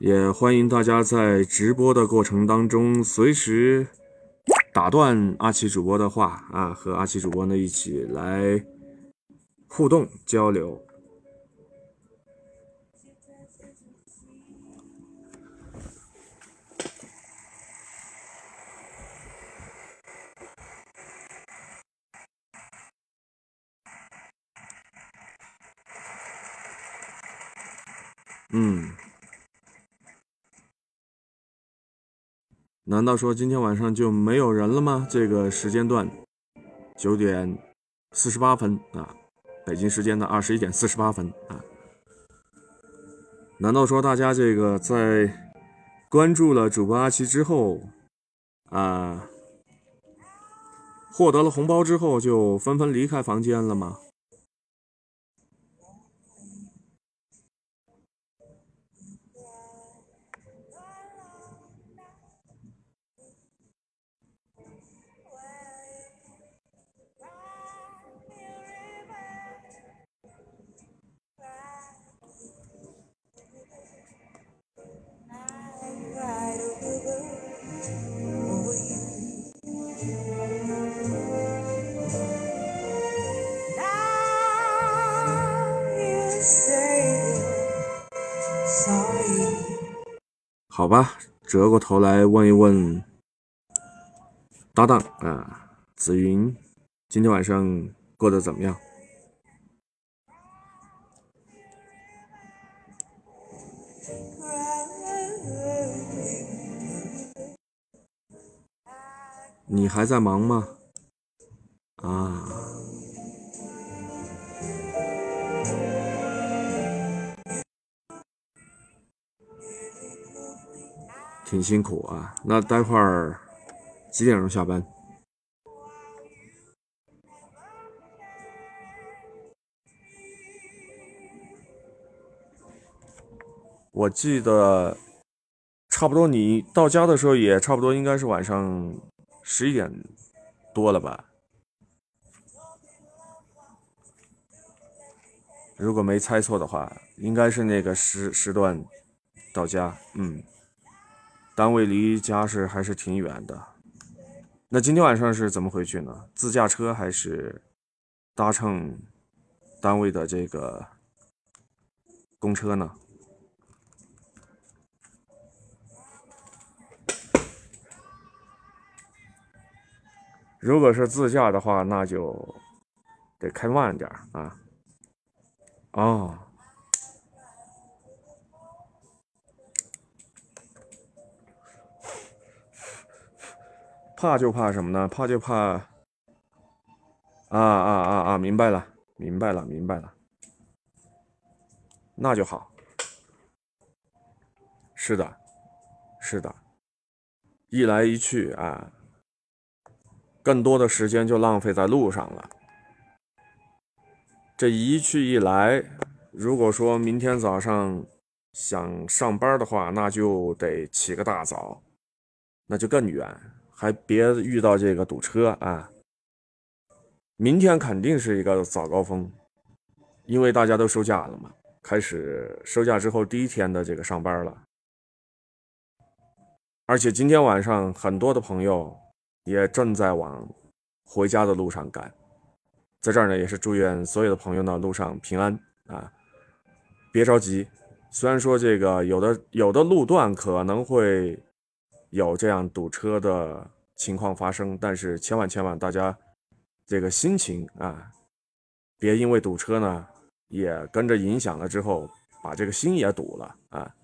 也欢迎大家在直播的过程当中随时打断阿奇主播的话啊，和阿奇主播呢一起来互动交流。难道说今天晚上就没有人了吗？这个时间段，九点四十八分啊，北京时间的二十一点四十八分啊，难道说大家这个在关注了主播阿奇之后啊，获得了红包之后就纷纷离开房间了吗？好吧，折过头来问一问搭档啊，紫云，今天晚上过得怎么样？你还在忙吗？啊。挺辛苦啊，那待会儿几点钟下班？我记得差不多，你到家的时候也差不多，应该是晚上十一点多了吧？如果没猜错的话，应该是那个时时段到家，嗯。单位离家是还是挺远的，那今天晚上是怎么回去呢？自驾车还是搭乘单位的这个公车呢？如果是自驾的话，那就得开慢点啊。哦，怕就怕什么呢？怕就怕啊啊啊啊！明白了，明白了，明白了。那就好。是的，是的，一来一去啊，更多的时间就浪费在路上了。这一去一来，如果说明天早上想上班的话，那就得起个大早，那就更远，还别遇到这个堵车啊。明天肯定是一个早高峰，因为大家都收假了嘛，开始收假之后第一天的这个上班了。而且今天晚上很多的朋友也正在往回家的路上赶，在这儿呢也是祝愿所有的朋友呢路上平安啊，别着急。虽然说这个有的有的路段可能会有这样堵车的情况发生，但是千万千万大家这个心情啊，别因为堵车呢也跟着影响了之后，把这个心也堵了啊。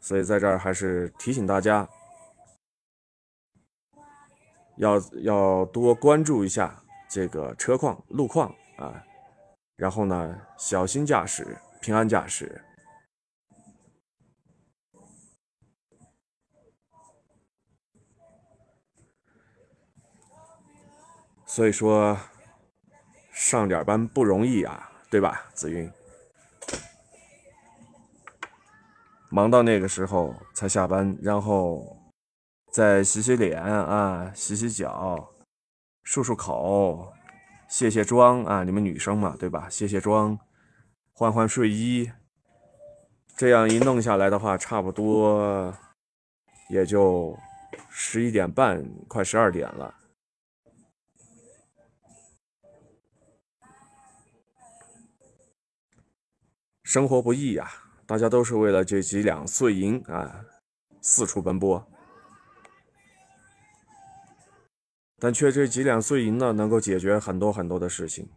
所以在这儿还是提醒大家，要要多关注一下这个车况、路况啊，然后呢，小心驾驶，平安驾驶。所以说，上点班不容易啊，对吧，子云？忙到那个时候才下班，然后再洗洗脸啊，洗洗脚，漱漱口，卸卸妆啊。你们女生嘛，对吧？卸卸妆，换换睡衣，这样一弄下来的话，差不多也就十一点半，快十二点了。生活不易呀。大家都是为了这几两碎银啊，四处奔波，但却这几两碎银呢，能够解决很多很多的事情。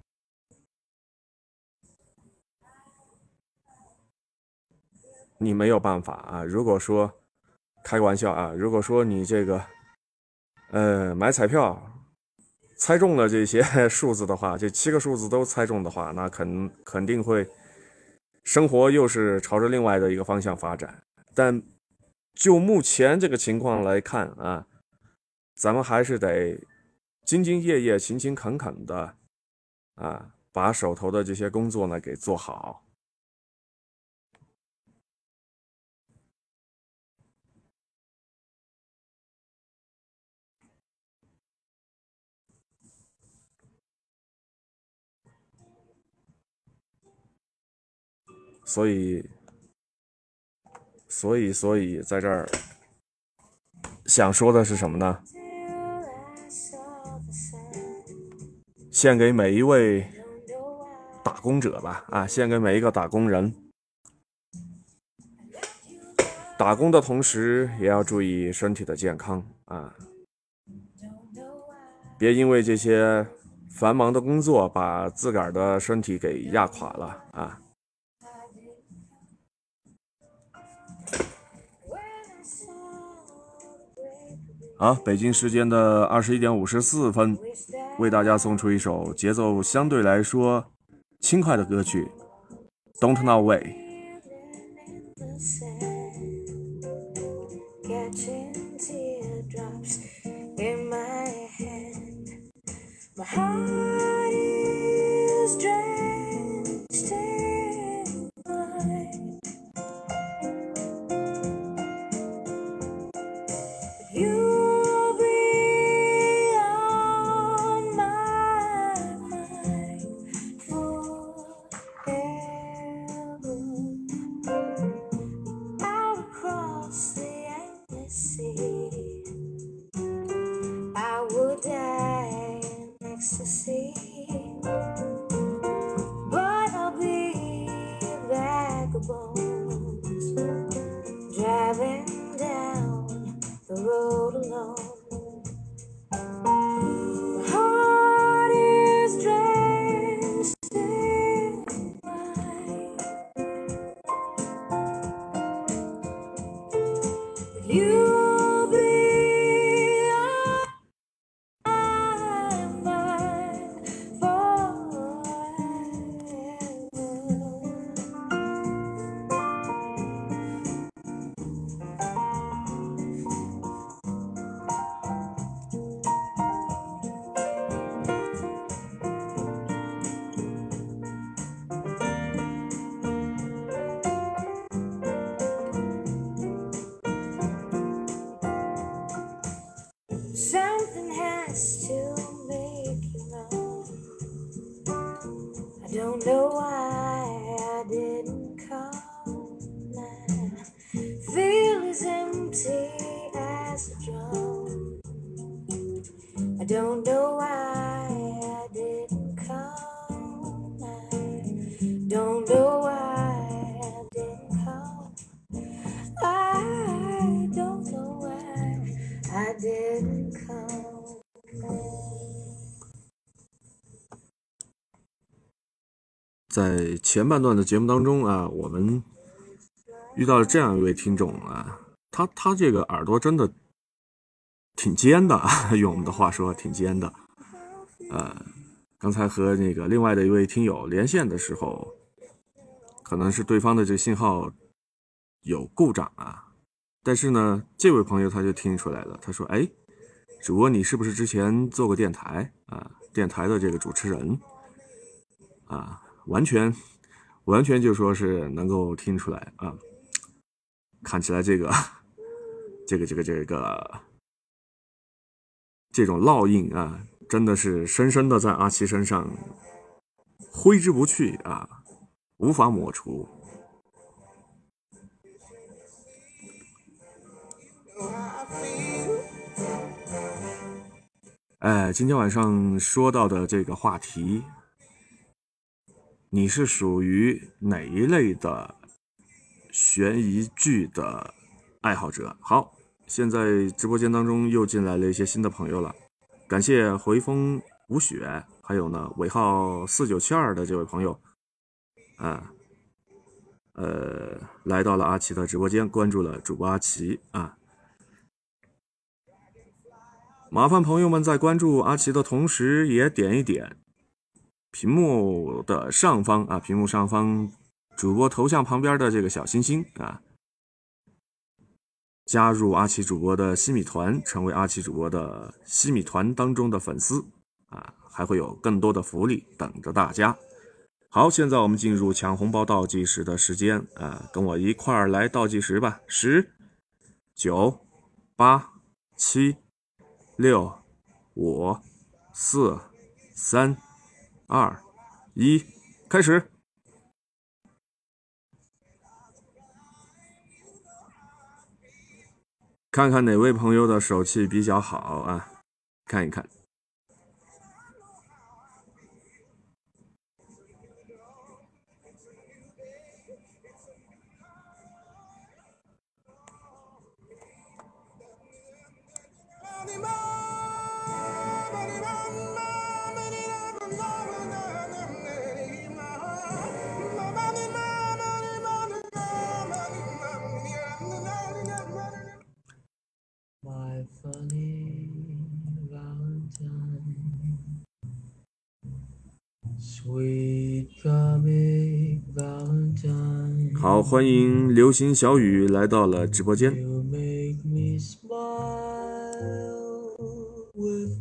你没有办法啊！如果说开玩笑啊，如果说你这个，呃，买彩票猜中了这些 数字的话，这七个数字都猜中的话，那肯肯定会。生活又是朝着另外的一个方向发展，但就目前这个情况来看啊，咱们还是得兢兢业业、勤勤恳恳的啊，把手头的这些工作呢给做好。所以，所以，所以，在这儿想说的是什么呢？献给每一位打工者吧，啊，献给每一个打工人。打工的同时，也要注意身体的健康啊，别因为这些繁忙的工作把自个儿的身体给压垮了啊。好，北京时间的二十一点五十四分，为大家送出一首节奏相对来说轻快的歌曲《Don't Know Way》。在前半段的节目当中啊，我们遇到了这样一位听众啊，他他这个耳朵真的挺尖的，用我们的话说挺尖的。呃，刚才和那个另外的一位听友连线的时候，可能是对方的这个信号有故障啊，但是呢，这位朋友他就听出来了，他说：“哎，主播你是不是之前做过电台啊？电台的这个主持人啊？”完全，完全就说是能够听出来啊！看起来这个，这个，这个，这个，这种烙印啊，真的是深深的在阿奇身上挥之不去啊，无法抹除。哎，今天晚上说到的这个话题。你是属于哪一类的悬疑剧的爱好者？好，现在直播间当中又进来了一些新的朋友了，感谢回风无雪，还有呢尾号四九七二的这位朋友，啊，呃，来到了阿奇的直播间，关注了主播阿奇啊，麻烦朋友们在关注阿奇的同时，也点一点。屏幕的上方啊，屏幕上方主播头像旁边的这个小心心啊，加入阿奇主播的西米团，成为阿奇主播的西米团当中的粉丝啊，还会有更多的福利等着大家。好，现在我们进入抢红包倒计时的时间啊，跟我一块儿来倒计时吧，十、九、八、七、六、五、四、三。二，一，开始。看看哪位朋友的手气比较好啊？看一看。好，欢迎流星小雨来到了直播间，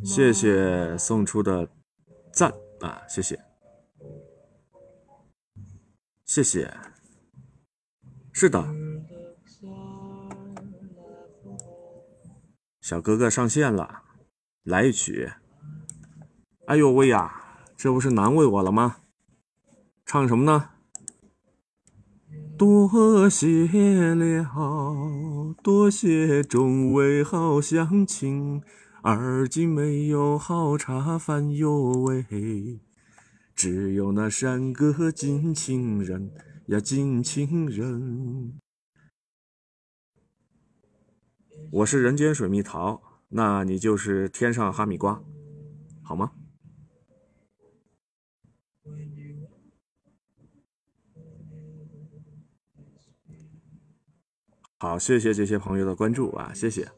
谢谢送出的赞啊，谢谢，谢谢，是的，小哥哥上线了，来一曲，哎呦喂呀！这不是难为我了吗？唱什么呢？多谢了，多谢众位好乡亲，而今没有好茶饭哟喂，只有那山歌敬情人呀敬情人。我是人间水蜜桃，那你就是天上哈密瓜，好吗？好，谢谢这些朋友的关注啊，谢谢。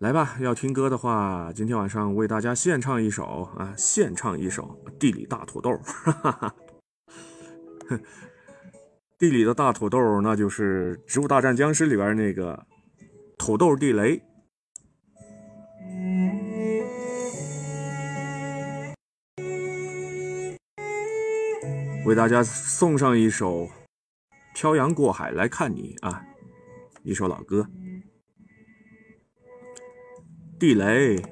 来吧，要听歌的话，今天晚上为大家献唱一首啊，献唱一首《地里大土豆》。地里的大土豆，那就是《植物大战僵尸》里边那个土豆地雷。为大家送上一首《漂洋过海来看你》啊。一首老歌。地雷，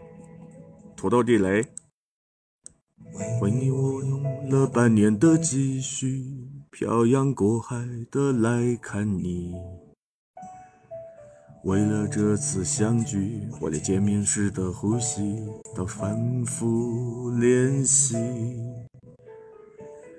土豆地雷。为你我用了半年的积蓄，漂洋过海的来看你。为了这次相聚，我连见面时的呼吸都反复练习。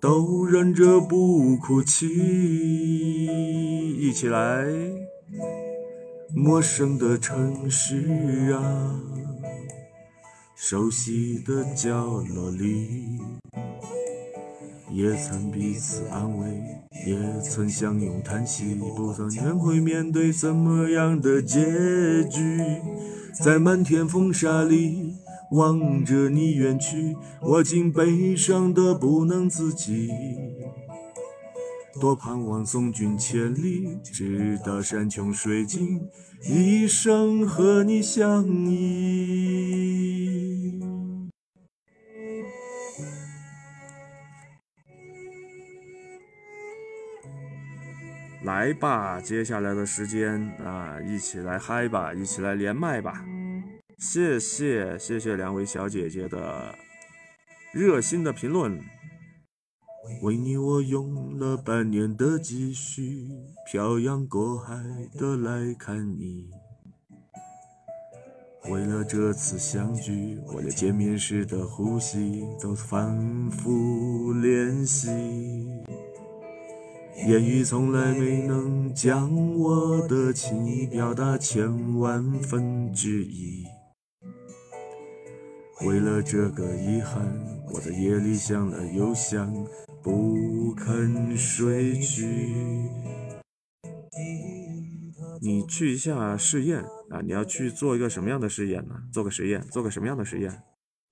都忍着不哭泣。一起来，陌生的城市啊，熟悉的角落里。也曾彼此安慰，也曾相拥叹息，不曾学会面对怎么样的结局。在漫天风沙里望着你远去，我竟悲伤的不能自己。多盼望送君千里，直到山穷水尽，一生和你相依。来吧，接下来的时间啊，一起来嗨吧，一起来连麦吧！谢谢谢谢两位小姐姐的热心的评论。为你我用了半年的积蓄，漂洋过海的来看你。为了这次相聚，我连见面时的呼吸都反复练习。言语从来没能将我的情意表达千万分之一。为了这个遗憾，我在夜里想了又想，不肯睡去。你去一下试验啊！你要去做一个什么样的试验呢？做个实验，做个什么样的实验？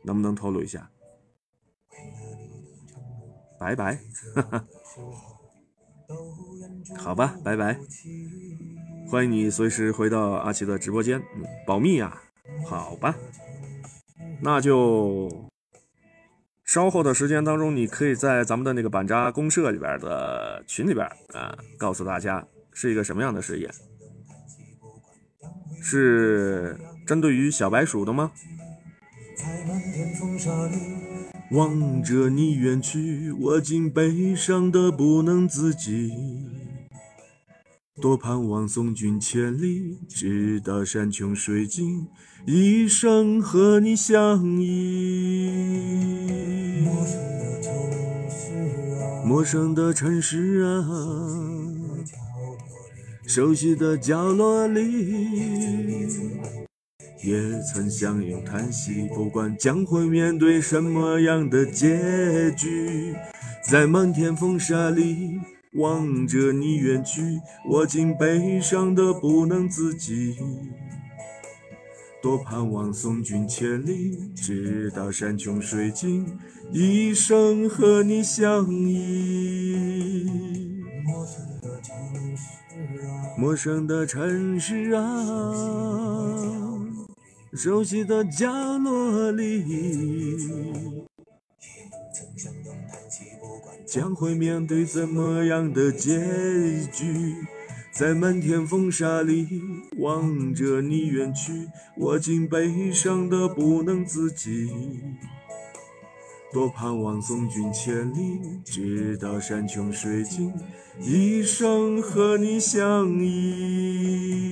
能不能透露一下？拜拜，哈哈。好吧，拜拜。欢迎你随时回到阿奇的直播间，嗯，保密啊。好吧，那就稍后的时间当中，你可以在咱们的那个板扎公社里边的群里边啊，告诉大家是一个什么样的实验，是针对于小白鼠的吗？望着你远去，我竟悲伤的不能自己。多盼望送君千里，直到山穷水尽，一生和你相依。陌生的城市啊，熟悉的角落里。也曾相拥叹息，不管将会面对什么样的结局，在漫天风沙里望着你远去，我竟悲伤的不能自己。多盼望送君千里，直到山穷水尽，一生和你相依。陌生的城市啊。熟悉的角落里，将会面对怎么样的结局？在漫天风沙里望着你远去，我竟悲伤的不能自己。多盼望送君千里，直到山穷水尽，一生和你相依。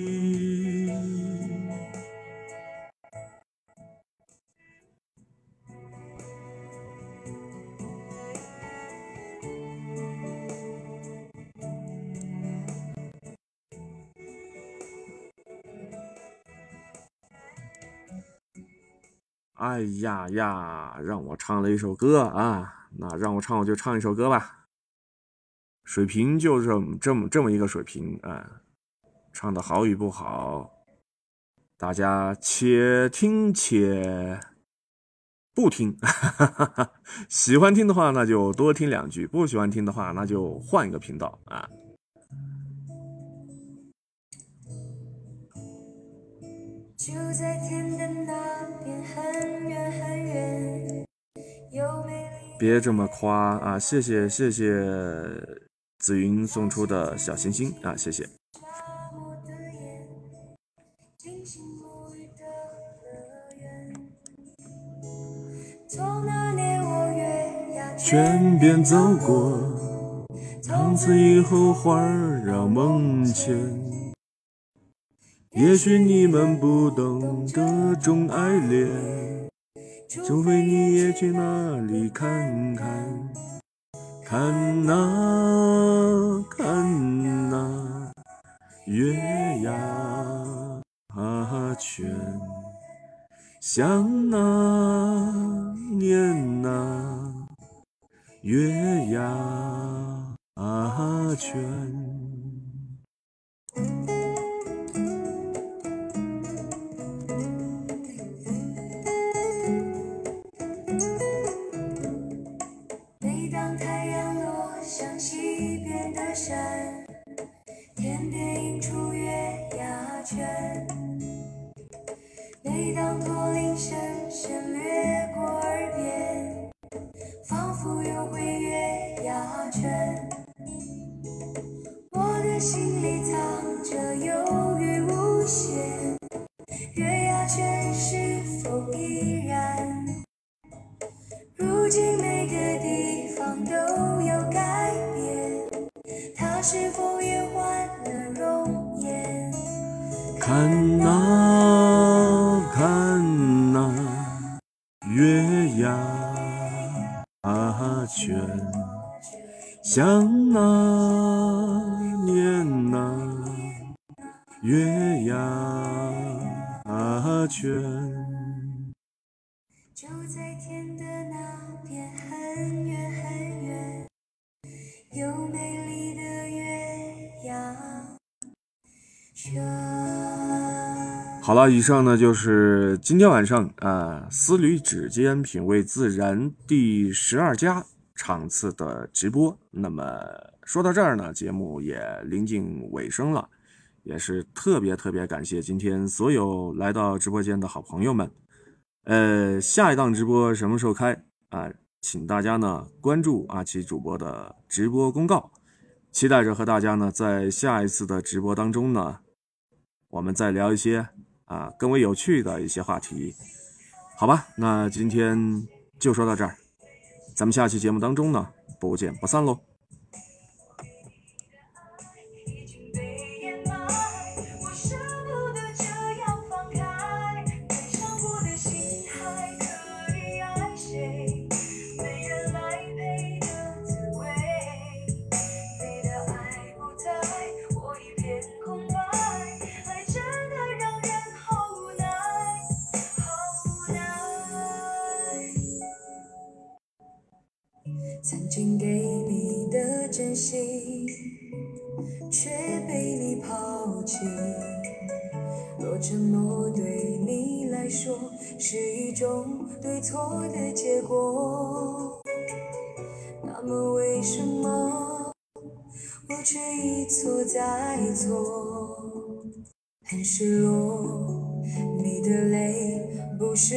哎呀呀，让我唱了一首歌啊！那让我唱，我就唱一首歌吧。水平就这么这么这么一个水平啊！唱的好与不好，大家且听且不听。喜欢听的话，那就多听两句；不喜欢听的话，那就换一个频道啊。就在天的别这么夸啊！谢谢谢谢紫云送出的小心心啊，谢谢。泉边走过，从此以后环绕梦前。也许你们不懂这种爱恋，除非你也去那里看看，看那看那月牙泉，想那念那月牙泉。看那看那月牙泉，想那年那月牙泉。了，以上呢就是今天晚上啊，丝缕指尖品味自然第十二家场次的直播。那么说到这儿呢，节目也临近尾声了，也是特别特别感谢今天所有来到直播间的好朋友们。呃，下一档直播什么时候开啊？请大家呢关注阿奇主播的直播公告，期待着和大家呢在下一次的直播当中呢，我们再聊一些啊更为有趣的一些话题，好吧？那今天就说到这儿，咱们下期节目当中呢不见不散喽。一错？很失落，你的泪不是